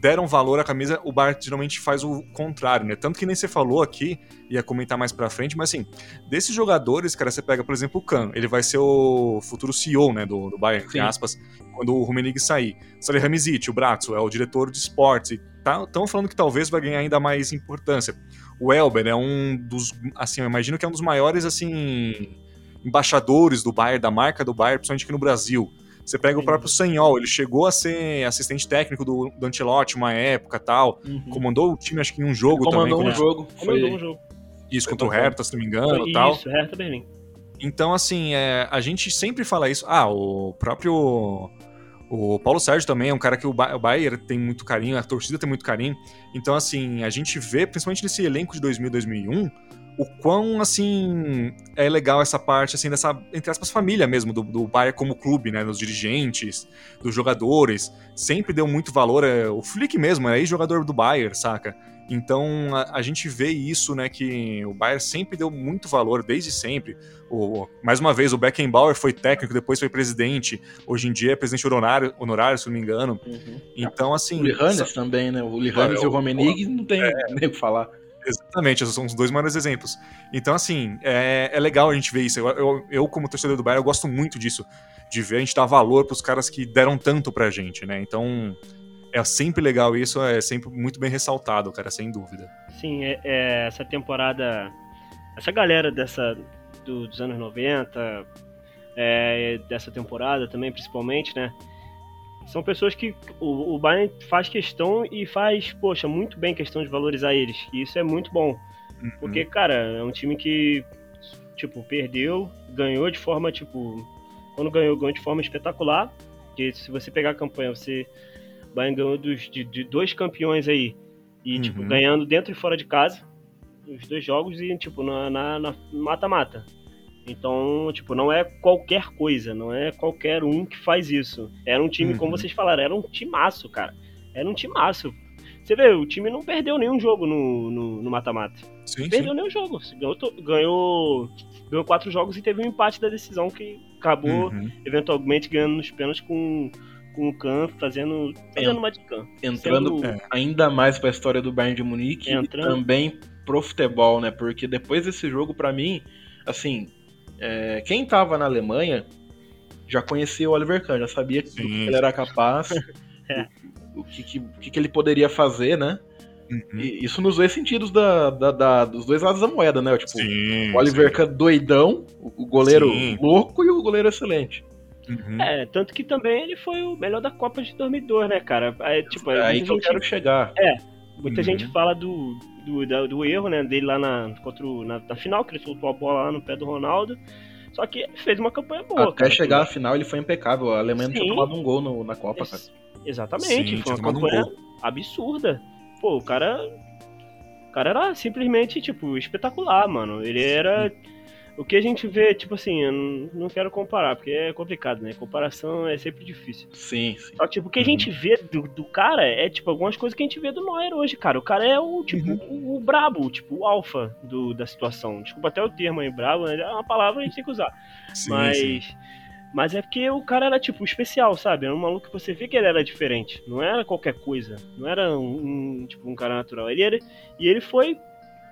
deram valor à camisa, o Bayern geralmente faz o contrário, né? Tanto que nem você falou aqui, ia comentar mais pra frente, mas assim, desses jogadores, cara, você pega, por exemplo, o Kahn, ele vai ser o futuro CEO, né, do, do Bayern, entre aspas, quando o Rummenigge sair. Salihamidzic, o Bratzo, é o diretor de esportes, estão falando que talvez vai ganhar ainda mais importância. O Elber é um dos, assim, eu imagino que é um dos maiores, assim, embaixadores do Bayern, da marca do Bayern, principalmente aqui no Brasil. Você pega o próprio Sanhol, ele chegou a ser assistente técnico do, do Ancelotti uma época tal, Uhum. comandou o time acho que em um jogo Comandou também, um jogo. Comandou Foi... um jogo. isso foi contra o. Hertha, se não me engano, tal. Isso, Hertha Berlim. Então, assim, é, a gente sempre fala isso. Ah, o próprio. O Paulo Sérgio também é um cara que o, ba o Bayern tem muito carinho, a torcida tem muito carinho. Então, assim, a gente vê, principalmente nesse elenco de 2000 2001, o quão, assim, é legal essa parte, assim, dessa, entre aspas, família mesmo, do, do Bayern como clube, né? Dos dirigentes, dos jogadores. Sempre deu muito valor. É, o Flick mesmo, é ex-jogador do Bayern, saca? Então a, a gente vê isso, né? Que o Bayern sempre deu muito valor, desde sempre. O, mais uma vez, o Beckenbauer foi técnico, depois foi presidente. Hoje em dia é presidente honorário, honorário se não me engano. Uhum. Então, assim. O Lihanes também, né? O Lihanes É, e o Romenig não tem nem o que falar. Exatamente, esses são os dois maiores exemplos. Então, assim, é, é legal a gente ver isso. Eu, eu, eu, como torcedor do Bayern, eu gosto muito disso. De ver a gente dar valor pros caras que deram tanto pra gente, né? Então, é sempre legal isso, é sempre muito bem ressaltado, cara, sem dúvida. Sim, é, é, essa temporada. Essa galera dessa do- dos anos 90, é, dessa temporada também, principalmente, né? São pessoas que o, o Bayern faz questão e faz, poxa, muito bem questão de valorizar eles. E isso é muito bom. Porque, cara, é um time que, tipo, perdeu, ganhou de forma, tipo. Quando ganhou, ganhou de forma espetacular. Porque se você pegar a campanha, você. Bayern ganhou dos, de, de dois campeões aí. E, tipo, Uhum. ganhando dentro e fora de casa. Os dois jogos e, tipo, na mata-mata. Então, tipo, não é qualquer coisa, não é qualquer um que faz isso. Era um time, uhum. como vocês falaram, era um timaço, cara. Era um timaço. Você vê, o time não perdeu nenhum jogo no mata-mata. No, perdeu sim. nenhum jogo. Ganhou, ganhou, ganhou quatro jogos e teve um empate da decisão que acabou uhum. eventualmente ganhando nos pênaltis com, com o Khan fazendo, fazendo uma de Khan. Entrando Sendo... ainda mais para a história do Bayern de Munique Entrando... e também pro futebol, né? Porque depois desse jogo, para mim, assim, é, quem tava na Alemanha já conhecia o Oliver Kahn, já sabia que ele era capaz, é. o, que, que, que, ele poderia fazer, né? Uhum. E isso nos dois sentidos da, da, da, dos dois lados da moeda, né? Tipo, sim, o Oliver Kahn doidão, o goleiro sim. louco e o goleiro excelente. Uhum. É, tanto que também ele foi o melhor da Copa de 2002, né, cara? É, tipo, é aí que gente... eu quero chegar. É, muita uhum. gente fala do, do, do, do, erro, né, dele lá na, contra o, na, na, final, que ele soltou a bola lá no pé do Ronaldo. Só que fez uma campanha boa. Até cara, chegar à final ele foi impecável. A Alemanha não tinha tomado um gol no, na Copa, cara. Exatamente, Sim, foi uma campanha um absurda. Pô, o cara. O cara era simplesmente, tipo, espetacular, mano. Ele era. O que a gente vê, tipo assim, eu não quero comparar, porque é complicado, né? Comparação é sempre difícil. Sim, sim. Só tipo, o que a gente uhum. vê do, do, cara é, tipo, algumas coisas que a gente vê do Neuer hoje, cara. O cara é o, tipo, uhum. o, o, brabo, tipo, o alfa do, da situação. Desculpa até o termo aí, brabo, né? É uma palavra que a gente tem que usar. Sim, Mas. Sim. Mas é porque o cara era, tipo, especial, sabe? Era um maluco que você vê que ele era diferente. Não era qualquer coisa. Não era um, um tipo, um cara natural. Ele era, e ele foi,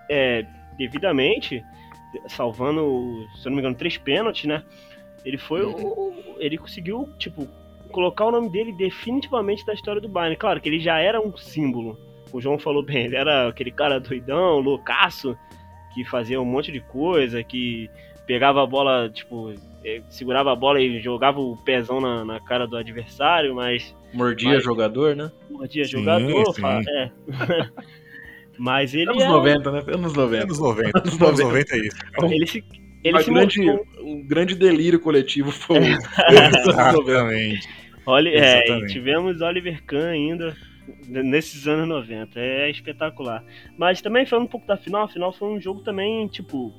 é, devidamente, salvando, se eu não me engano, três pênaltis, né? Ele foi o, Ele conseguiu, tipo, colocar o nome dele definitivamente da história do Bayern. Claro que ele já era um símbolo. O João falou bem, ele era aquele cara doidão, loucaço, que fazia um monte de coisa, que pegava a bola, tipo, é, segurava a bola e jogava o pezão na, na cara do adversário, mas. Mordia mas, jogador, né? Mordia sim, jogador, sim. é. mas ele. Anos é... 90, né? Anos 90. Anos 90. Anos 90, Anos 90 é isso. Ele se. Ele se grande, mostrou... Um grande delírio coletivo foi. Exatamente. Olha, é, tivemos Oliver Kahn ainda nesses anos 90. É espetacular. Mas também falando um pouco da final, a final foi um jogo também, tipo,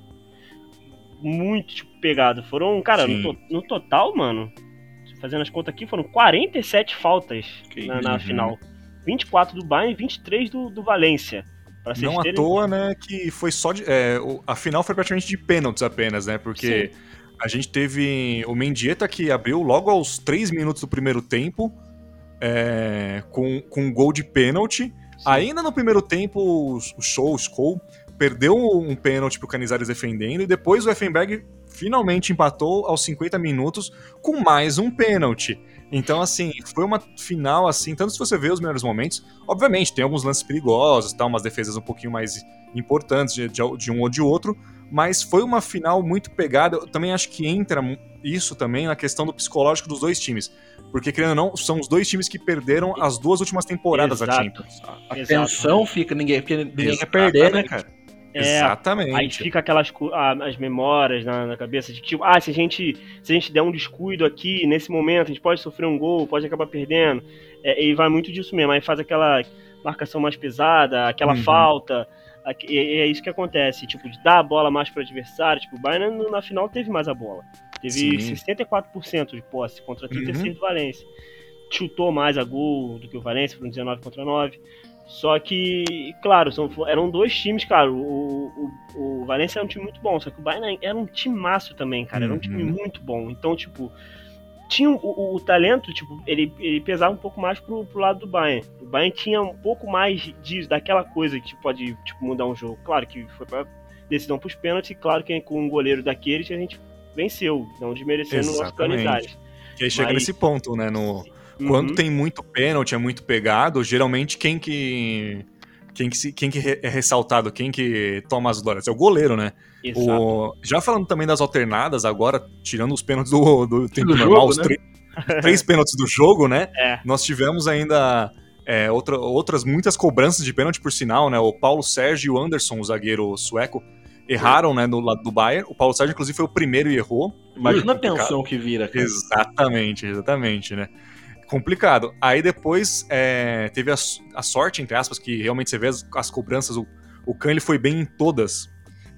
muito tipo, pegado. Foram, cara, no, no, total, mano, fazendo as contas aqui, foram 47 faltas na, na final. 24 do Bayern e 23 do, do Valência. Não à toa, né, que foi só de. É, a final foi praticamente de pênaltis apenas, né? Porque Sim. a gente teve o Mendieta que abriu logo aos 3 minutos do primeiro tempo, é, com, com um gol de pênalti. Ainda no primeiro tempo, o Show, o Skoll, perdeu um pênalti pro Canizares defendendo e depois o Effenberg finalmente empatou aos 50 minutos com mais um pênalti. Então, assim, foi uma final, assim, tanto se você vê os melhores momentos, obviamente, tem alguns lances perigosos, tá, umas defesas um pouquinho mais importantes de, de, de um ou de outro, mas foi uma final muito pegada. Eu também acho que entra isso também na questão do psicológico dos dois times. Porque, querendo ou não, são os dois times que perderam as duas últimas temporadas Exato. da Champions. A tensão fica, ninguém, porque ninguém quer perder, né, cara? É, Exatamente. Aí fica aquelas as memórias na, na, cabeça de tipo, ah, se a, gente, se a gente der um descuido aqui, nesse momento, a gente pode sofrer um gol, pode acabar perdendo. É, e vai muito disso mesmo. Aí faz aquela marcação mais pesada, aquela uhum. falta. E é isso que acontece, tipo, de dar a bola mais para o adversário. Tipo, o Bayern na final teve mais a bola. Teve Sim. 64% de posse contra 36% uhum. do Valência. Chutou mais a gol do que o Valência, foram 19 contra 9. Só que, claro, são, eram dois times, cara. O, o, o Valência era um time muito bom, só que o Bayern era um time maço também, cara. Era um time uhum. muito bom. Então, tipo, tinha o, o, o, talento, tipo, ele, ele pesava um pouco mais pro, pro lado do Bayern. O Bayern tinha um pouco mais de, daquela coisa que pode tipo, mudar um jogo. Claro que foi pra decisão pros pênaltis, claro que com um goleiro daqueles a gente venceu, não desmerecendo o nosso. E aí chega Mas... nesse ponto, né? No, Uhum. Quando tem muito pênalti, é muito pegado, geralmente quem que. Quem que, se, quem que é ressaltado, quem que toma as glórias? É o goleiro, né? O, já falando também das alternadas, agora, tirando os pênaltis do, do tempo do normal, jogo, os né? três pênaltis do jogo, né? É. Nós tivemos ainda é, outra, outras muitas cobranças de pênalti, por sinal, né? O Paulo Sérgio e o Anderson, o zagueiro sueco, erraram, né, no lado do Bayern. O Paulo Sérgio, inclusive, foi o primeiro e errou. Imagina a tensão que vira, cara. Exatamente, exatamente, né? Complicado. Aí depois é, teve a, a, sorte, entre aspas, que realmente você vê as, as cobranças, o, o Khan ele foi bem em todas.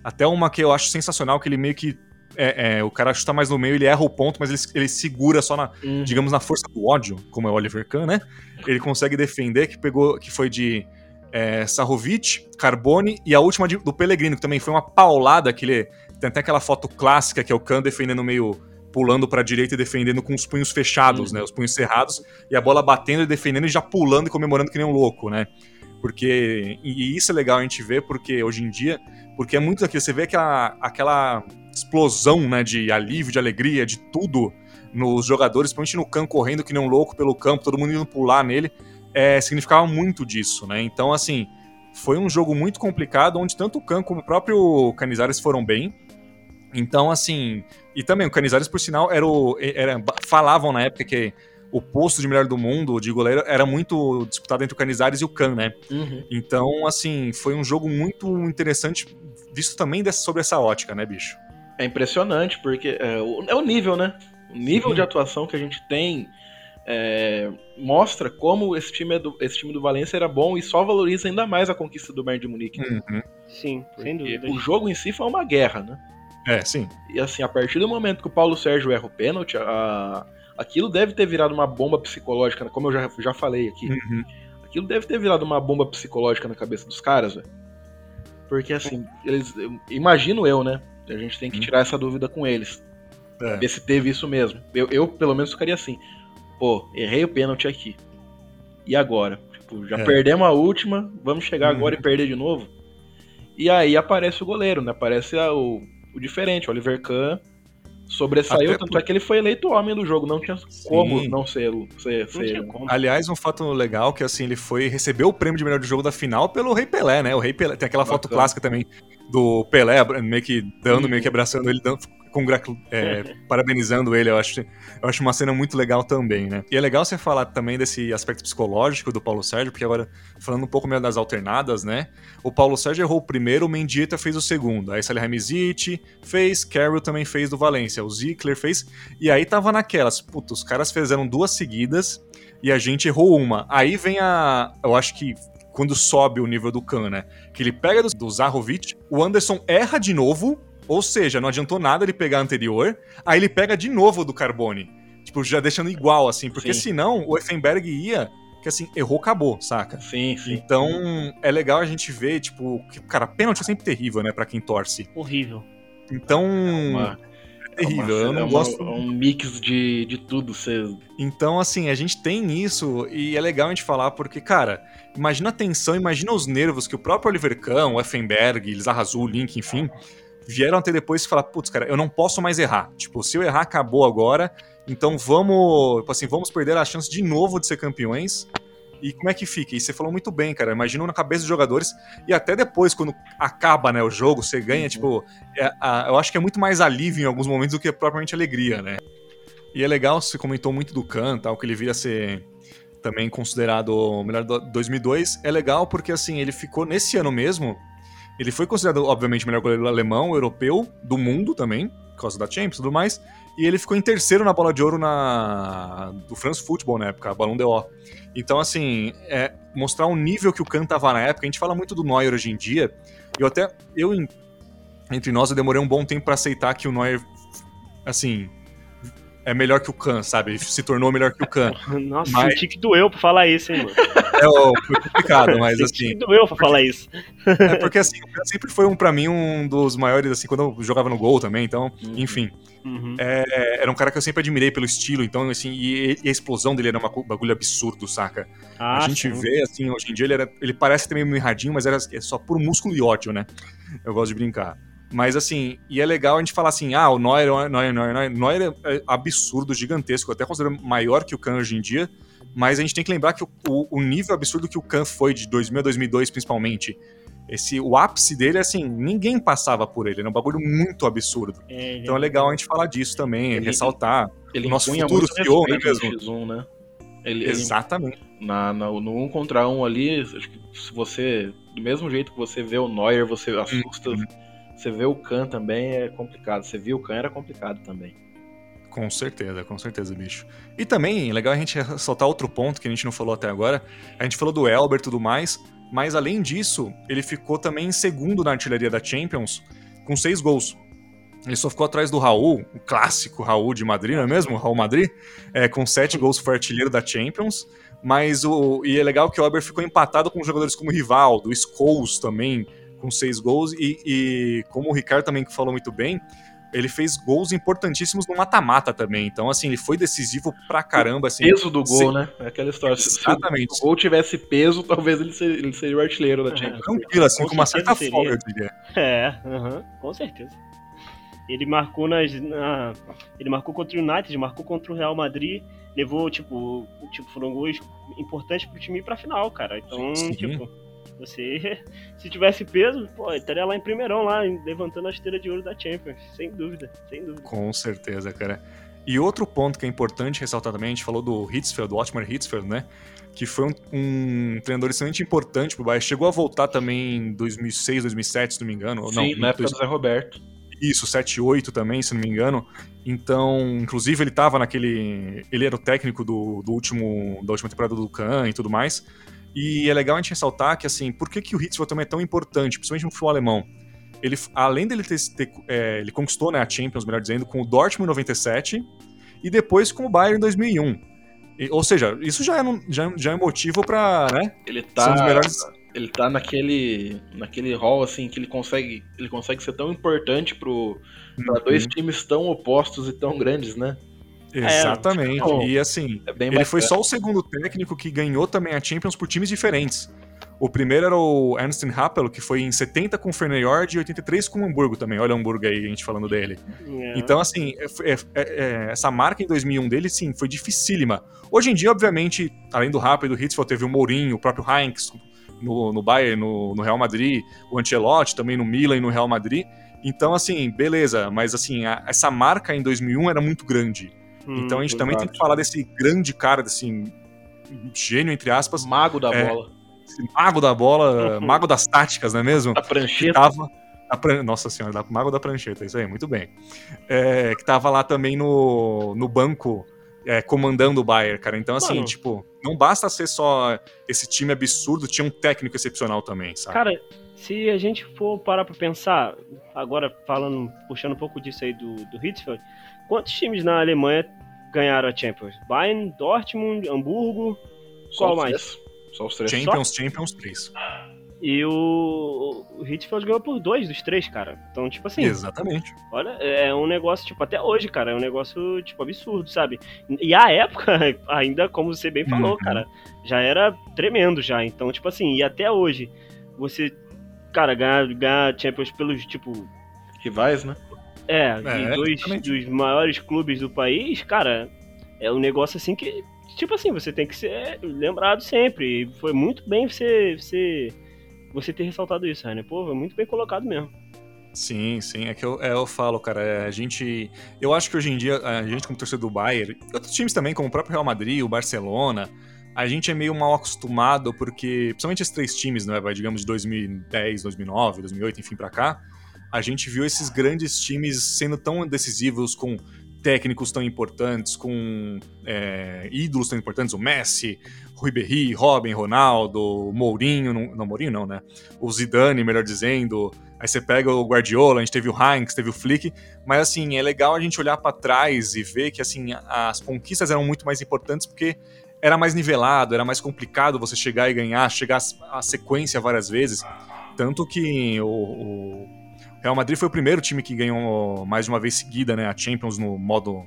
Até uma que eu acho sensacional, que ele meio que é, é, o cara chuta mais no meio, ele erra o ponto, mas ele, ele segura só na, Uhum. digamos, na força do ódio, como é o Oliver Kahn, né? Ele consegue defender, que pegou, que foi de é, Sahovic, Carbone e a última de- do Pellegrino, que também foi uma paulada, que ele tem até aquela foto clássica que é o Kahn defendendo meio pulando pra direita e defendendo com os punhos fechados, Uhum. né? Os punhos cerrados, e a bola batendo e defendendo e já pulando e comemorando que nem um louco, né? Porque. E e isso é legal a gente ver, porque hoje em dia. Porque é muito daquilo. Você vê aquela, aquela explosão, né? De alívio, de alegria, de tudo nos jogadores, principalmente no campo, correndo que nem um louco pelo campo, todo mundo indo pular nele. É, significava muito disso, né? Então, assim. Foi um jogo muito complicado, onde tanto o Khan como o próprio Canizares foram bem. Então, assim. E também, o Canizares, por sinal, era o. Era, falavam na época que o posto de melhor do mundo de goleiro era muito disputado entre o Canizares e o Khan, né? Uhum. Então, assim, foi um jogo muito interessante, visto também dessa- sobre essa ótica, né, bicho? É impressionante, porque é o, é o nível, né? O nível Sim. de atuação que a gente tem é, mostra como esse time, é do, esse time do Valência era bom e só valoriza ainda mais a conquista do Bayern de Munique. Uhum. Sim, sem Porque dúvida. O jogo em si foi uma guerra, né? É, sim. E assim, a partir do momento que o Paulo Sérgio erra o pênalti, a- aquilo deve ter virado uma bomba psicológica, como eu já, já falei aqui. Uhum. Aquilo deve ter virado uma bomba psicológica na cabeça dos caras, velho. Porque assim, eles. eu- Imagino eu, né? A gente tem que Uhum. tirar essa dúvida com eles. É. Ver se teve isso mesmo. Eu, eu, pelo menos, ficaria assim. Pô, errei o pênalti aqui. E agora? Tipo, já É. perdemos a última, vamos chegar agora Uhum. e perder de novo? E aí aparece o goleiro, né? Aparece a- o, o diferente, o Oliver Kahn. Sobressaiu, Até tanto por- é que ele foi eleito homem do jogo, não tinha como Sim. não ser. ser, Não ser como. Aliás, um fato legal que assim, ele foi recebeu o prêmio de melhor do jogo da final pelo Rei Pelé, né? O Rei Pelé tem aquela foto Bacana. clássica também do Pelé meio que dando, Uhum. meio que abraçando ele, dando, é, parabenizando ele. Eu acho, eu acho uma cena muito legal também, né? E é legal você falar também desse aspecto psicológico do Paulo Sérgio, porque agora falando um pouco melhor das alternadas, né? O Paulo Sérgio errou o primeiro, o Mendieta fez o segundo. Aí Salihamidzic fez, Carroll também fez do Valência, o Zickler fez. E aí tava naquelas, puta, os caras fizeram duas seguidas e a gente errou uma. Aí vem a. Eu acho que quando sobe o nível do Khan, né? Que ele pega do, do Zahovic, o Anderson erra de novo, ou seja, não adiantou nada ele pegar a anterior, aí ele pega de novo do Carbone. Tipo, já deixando igual, assim, porque Sim. senão o Effenberg ia, que assim, errou, acabou, saca? Sim, sim. Então, é legal a gente ver, tipo, que, cara, pênalti é sempre terrível, né, pra quem torce. Horrível. Então, Uma- é terrível, uma- eu não é uma- gosto. é um mix de, de tudo. Você Então, assim, a gente tem isso e é legal a gente falar porque, cara, imagina a tensão, imagina os nervos que o próprio Oliver Kahn, o Effenberg, Elizar Azul, Link, enfim, vieram até depois e falar, putz, cara, eu não posso mais errar. Tipo, se eu errar, acabou agora. Então vamos, tipo assim, vamos perder a chance de novo de ser campeões. E como é que fica? E você falou muito bem, cara. Imagina na cabeça dos jogadores e até depois, quando acaba né, o jogo, você ganha, Uhum. tipo, é, a- eu acho que é muito mais alívio em alguns momentos do que propriamente alegria, né? E é legal, você comentou muito do Khan, tal, que ele vira ser também considerado o melhor do 2002. É legal porque, assim, ele ficou nesse ano mesmo. Ele foi considerado, obviamente, o melhor goleiro alemão, europeu, do mundo também, por causa da Champions e tudo mais. E ele ficou em terceiro na bola de ouro na do France Football na época, Balão d'Or. Então, assim, é, mostrar o nível que o Khan tava na época. A gente fala muito do Neuer hoje em dia. Eu até, eu, entre nós, eu demorei um bom tempo pra aceitar que o Neuer, assim, é melhor que o Khan, sabe? Ele se tornou melhor que o Khan. Nossa, Mas- senti que doeu pra falar isso, hein, mano. É, ó, foi complicado, mas senti assim. que doeu pra falar isso. É porque assim, o Khan sempre foi um, pra mim um dos maiores, assim, quando eu jogava no gol também, então, enfim. Uhum. É, era um cara que eu sempre admirei pelo estilo, então, assim, e, e a explosão dele era um bagulho absurdo, saca? Ah, a gente sim. vê, assim, hoje em dia ele, era, ele parece também meio mirradinho, mas era é só por músculo e ódio, né? Eu gosto de brincar. Mas assim, e é legal a gente falar assim, ah, o Neuer, Neuer, Neuer, Neuer, é absurdo, gigantesco, até considero maior que o Kahn hoje em dia, mas a gente tem que lembrar que o, o- o nível absurdo que o Kahn foi de 2000 a 2002, principalmente, esse, o ápice dele, assim, ninguém passava por ele, era um bagulho muito absurdo. É, Então é legal a gente falar disso também, Ele- ressaltar. Ele O nosso futuro CEO, né, no X1, né? Ele, ele- Exatamente. na, na- no um contra um ali, acho que se você. Do mesmo jeito que você vê o Neuer, você assusta. Uhum. Você vê o Khan também é complicado. Você viu o Khan era complicado também. Com certeza, com certeza, bicho. E também, legal a gente ressaltar outro ponto que a gente não falou até agora. A gente falou do Elber e tudo mais, mas além disso, ele ficou também em segundo na artilharia da Champions, com seis gols. Ele só ficou atrás do Raul, o clássico Raul de Madrid, não é mesmo? Raul Madrid, é, com sete gols foi artilheiro da Champions. Mas o. E é legal que o Ober ficou empatado com jogadores como Rivaldo, Scholes também, com seis gols. E, e como o Ricardo também falou muito bem, ele fez gols importantíssimos no mata-mata também. Então, assim, ele foi decisivo pra caramba. Assim, peso do gol, né? É aquela história. Exatamente. Se o gol tivesse peso, talvez ele seria, ele seria o artilheiro da Champions. Tranquilo, assim, com, com uma certa seria. folga, eu diria. É, uhum, com certeza. Ele marcou nas. Na, ele marcou contra o United, marcou contra o Real Madrid, levou, tipo, tipo, foram gols importantes pro time ir pra final, cara. Então, Sim. tipo, você. Se tivesse peso, pô, estaria lá em primeirão, lá, levantando a esteira de ouro da Champions. Sem dúvida, sem dúvida. Com certeza, cara. E outro ponto que é importante ressaltar também, a gente falou do Hitzfeld, do Otmar Hitzfeld, né? Que foi um, um treinador extremamente importante pro Bayern. Chegou a voltar também em 2006, 2007, se não me engano. Sim, não, na época do Zé Roberto. Isso, 7 8 também, se não me engano. Então, inclusive, ele tava naquele. Ele era o técnico do, do último, da última temporada do Kahn e tudo mais. E é legal a gente ressaltar que, assim, por que, que o Hitzfeld também é tão importante, principalmente no futebol alemão? Ele, além dele ter. ter é, ele conquistou né, a Champions, melhor dizendo, com o Dortmund em 97 e depois com o Bayern em 2001. E, ou seja, isso já é, já, já é motivo pra. Né, Ele um tá. Ele tá naquele. naquele hall, assim, que ele consegue. Ele consegue ser tão importante pro, dois Uhum. times tão opostos e tão grandes, né? Exatamente. tipo, e assim, É ele foi só o segundo técnico que ganhou também a Champions por times diferentes. O primeiro era o Ernst Happel, que foi em 70 com o Feyenoord e 83 com o Hamburgo também. Olha o Hamburgo aí, a gente falando dele. É. Então, assim, é- é- é- essa marca em 2001 dele, sim, foi dificílima. Hoje em dia, obviamente, além do Happel e do Hitzfeld, teve o Mourinho, o próprio Heinz no, no Bayern, no, no Real Madrid, o Ancelotti também no Milan e no Real Madrid. Então, assim, beleza, mas assim, a- essa marca em 2001 era muito grande. Hum, Então a gente também tem que falar desse grande cara, desse gênio, entre aspas, Mago da É. bola. esse mago da bola, Uhum. mago das táticas, não é mesmo? Da prancheta. tava. a pran- Nossa senhora, da- mago da prancheta, isso aí, muito bem. É, que tava lá também no, no banco, é, comandando o Bayern, cara. Então, assim, Mano. tipo, não basta ser só esse time absurdo, tinha um técnico excepcional também, sabe? Cara, se a gente for parar pra pensar, agora falando, puxando um pouco disso aí do, do Hitzfeld, quantos times na Alemanha ganharam a Champions? Bayern, Dortmund, Hamburgo Só qual os mais? três. Só os três. Champions, Champions 3. e o, o Hitzfeld ganhou por dois dos três, cara. Então, tipo assim, Exatamente. olha, é um negócio, tipo, até hoje, cara, é um negócio, tipo, absurdo, sabe? E a época, ainda, como você bem falou, Uhum. cara, já era tremendo já. Então, tipo assim, e até hoje, você, cara, ganhar, ganhar Champions pelos, tipo, Rivais, né? É, É, de dois dos maiores clubes do país, cara, é um negócio assim que, tipo assim, você tem que ser lembrado sempre. E foi muito bem você, você, você ter ressaltado isso, Rainer. Pô, foi muito bem colocado mesmo. Sim, sim, é que eu, é, eu falo, cara, é, a gente. Eu acho que hoje em dia, a gente, como torcedor do Bayern, e outros times também, como o próprio Real Madrid, o Barcelona, a gente é meio mal acostumado, porque, principalmente esses três times, né, vai, digamos, de 2010, 2009, 2008, enfim, pra cá, a gente viu esses grandes times sendo tão decisivos, com técnicos tão importantes, com é, ídolos tão importantes, o Messi, Rui Berri, Robin, Ronaldo, Mourinho, não, não Mourinho não, né? O Zidane, melhor dizendo, Aí você pega o Guardiola, a gente teve o Heinz, teve o Flick, mas assim, é legal a gente olhar para trás e ver que assim, as conquistas eram muito mais importantes porque era mais nivelado, era mais complicado você chegar e ganhar, chegar a sequência várias vezes. Tanto que o, o Real Madrid foi o primeiro time que ganhou mais de uma vez seguida, né, a Champions no modo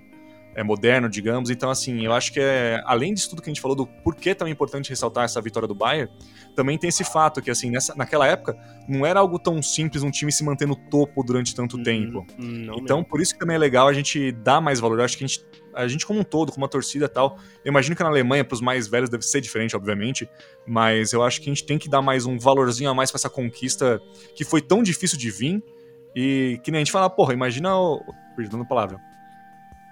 é, moderno, digamos. Então, assim, eu acho que é, além disso tudo que a gente falou do porquê é tão importante ressaltar essa vitória do Bayern, também tem esse fato que, assim, nessa, naquela época, não era algo tão simples um time se manter no topo durante tanto tempo. Hum, não Então, por isso que também é legal a gente dar mais valor. Eu acho que a gente, a gente como um todo, como uma torcida e tal, eu imagino que na Alemanha, para os mais velhos, deve ser diferente, obviamente, mas eu acho que a gente tem que dar mais um valorzinho a mais para essa conquista que foi tão difícil de vir e que nem a gente fala, porra, imagina o. Perdão a palavra.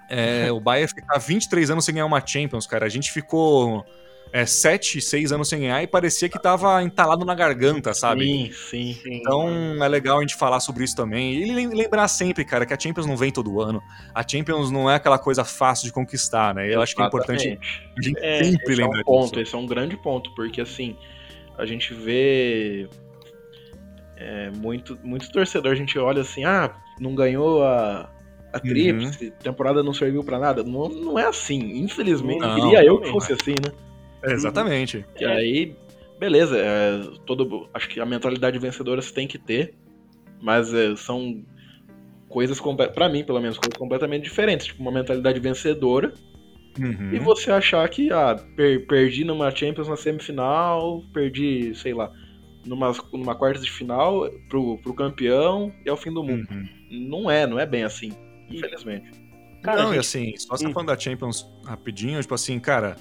É, o Bayern ficar 23 anos sem ganhar uma Champions, cara. A gente ficou é, 7, 6 anos sem ganhar e parecia que tava entalado na garganta, sabe? Sim, sim. Sim. Então é legal a gente falar sobre isso também. E lem- lembrar sempre, cara, que a Champions não vem todo ano. A Champions não é aquela coisa fácil de conquistar, né? Eu acho que é importante Exatamente. a gente É, sempre Esse é lembrar um ponto, disso. esse é um grande ponto, porque assim, a gente vê É, muito, muito torcedor a gente olha assim, ah, não ganhou a, a tríplice, uhum. temporada não serviu para nada. Não, não é assim, infelizmente. Não, queria eu que fosse assim, né? É, exatamente. E aí, beleza, é, todo, acho que a mentalidade vencedora você tem que ter, mas é, são coisas, para mim, pelo menos, coisas completamente diferentes. Tipo, uma mentalidade vencedora uhum. e você achar que, ah, per, perdi numa Champions na semifinal, perdi, sei lá, numa, numa quarta de final pro, pro campeão e é o fim do mundo. Uhum. Não é, não é bem assim, infelizmente. Cara, não, gente... e assim, só você hum. falando da Champions rapidinho, tipo assim, cara,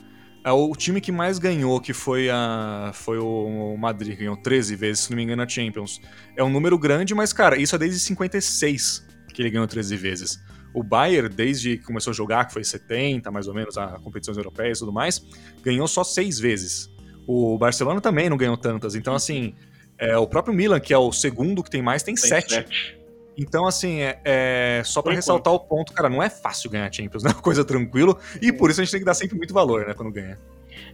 é o time que mais ganhou, que foi, a, foi o Madrid, ganhou 13 vezes, se não me engano, a Champions. É um número grande, mas, cara, isso é desde 56 que ele ganhou 13 vezes. O Bayern, desde que começou a jogar, que foi 70, mais ou menos, a competições europeias e tudo mais, ganhou só seis vezes. O Barcelona também não ganhou tantas. Então, assim, é, o próprio Milan, que é o segundo que tem mais, tem, tem sete. sete. Então, assim, é, é só para ressaltar o ponto, cara, não é fácil ganhar Champions, não é uma coisa tranquilo. E por isso a gente tem que dar sempre muito valor, né, quando ganha.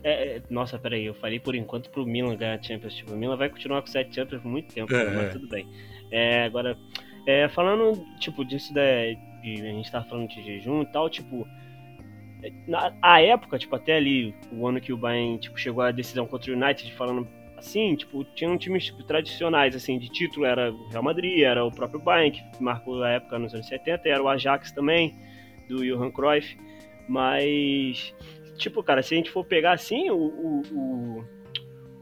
É, é nossa, peraí, eu falei por enquanto pro Milan ganhar Champions. Tipo, o Milan vai continuar com sete Champions por muito tempo, é, mas tudo bem. É, agora, é, falando, tipo, disso da. De, a gente tava falando de jejum e tal, tipo na a época, tipo, até ali, o ano que o Bayern tipo, chegou à decisão contra o United, falando assim, tipo, tinham times tipo, tradicionais, assim, de título, era o Real Madrid, era o próprio Bayern, que marcou a época nos anos 70, era o Ajax também, do Johan Cruyff, mas, tipo, cara, se a gente for pegar assim, o, o, o,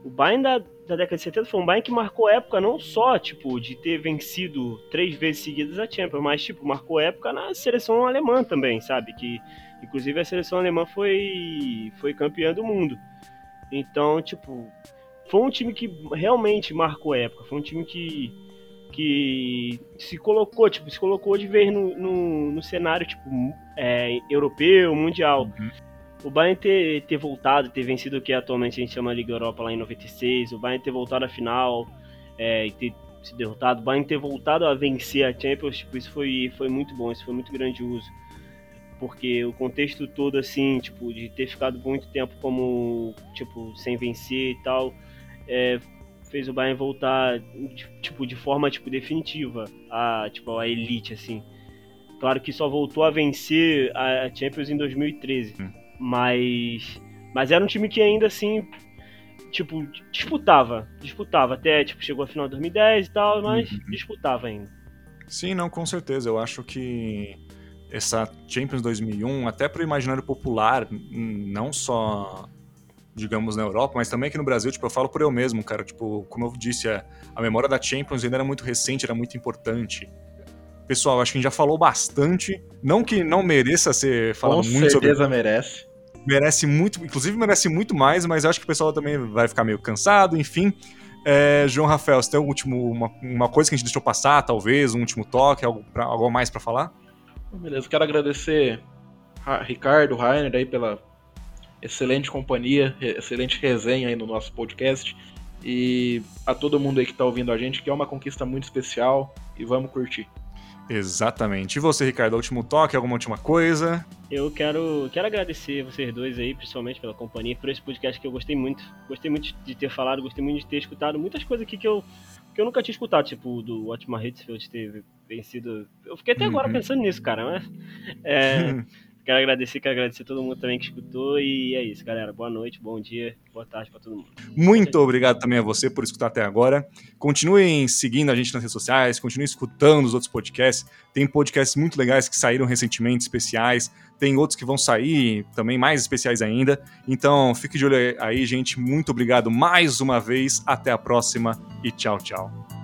o Bayern da, da década de 70 foi um Bayern que marcou época não só, tipo, de ter vencido três vezes seguidas a Champions, mas, tipo, marcou época na seleção alemã também, sabe, que Inclusive a seleção alemã foi, foi campeã do mundo. Então, tipo, foi um time que realmente marcou época. Foi um time que, que se colocou, tipo, se colocou de vez no, no, no cenário, tipo, é, europeu, mundial. Uhum. O Bayern ter, ter voltado, ter vencido o que atualmente a gente chama Liga Europa lá em 96, o Bayern ter voltado à final é, e ter se derrotado, o Bayern ter voltado a vencer a Champions, tipo, isso foi, foi muito bom, isso foi muito grandioso porque o contexto todo, assim, tipo, de ter ficado muito tempo como, tipo, sem vencer e tal, é, fez o Bayern voltar, tipo, de forma, tipo, definitiva a, tipo, a elite, assim. Claro que só voltou a vencer a Champions em 2013, hum. Mas, mas era um time que ainda, assim, tipo, disputava, disputava, até, tipo, chegou a final de 2010 e tal, mas uhum. disputava ainda. Sim, não, com certeza, eu acho que essa Champions 2001, até para o imaginário popular, não só, digamos, na Europa, mas também aqui no Brasil, tipo, eu falo por eu mesmo, cara, tipo, como eu disse, a, a memória da Champions ainda era muito recente, era muito importante. Pessoal, acho que a gente já falou bastante, não que não mereça ser falado Com muito sobre... Com certeza merece. Merece muito, inclusive merece muito mais, mas eu acho que o pessoal também vai ficar meio cansado, enfim... É, João Rafael, você tem um último, uma, uma, coisa que a gente deixou passar, talvez, um último toque, algo, pra, algo mais para falar? Beleza, quero agradecer Ricardo, Rainer aí pela excelente companhia, excelente resenha aí no nosso podcast. E a todo mundo aí que está ouvindo a gente, que é uma conquista muito especial e vamos curtir. Exatamente. E você, Ricardo, último toque, alguma última coisa? Eu quero, quero agradecer vocês dois aí, principalmente pela companhia, por esse podcast que eu gostei muito. Gostei muito de ter falado, gostei muito de ter escutado muitas coisas aqui que eu, que eu nunca tinha escutado, tipo do Otmar Hitzfeld ter vencido. Eu fiquei até agora uhum. pensando nisso, cara, mas. É, quero agradecer, quero agradecer todo mundo também que escutou. E é isso, galera. Boa noite, bom dia, boa tarde para todo mundo. Muito obrigado também a você por escutar até agora. Continuem seguindo a gente nas redes sociais, continuem escutando os outros podcasts. Tem podcasts muito legais que saíram recentemente, especiais. Tem outros que vão sair também mais especiais ainda. Então, fique de olho aí, gente. Muito obrigado mais uma vez. Até a próxima e tchau, tchau.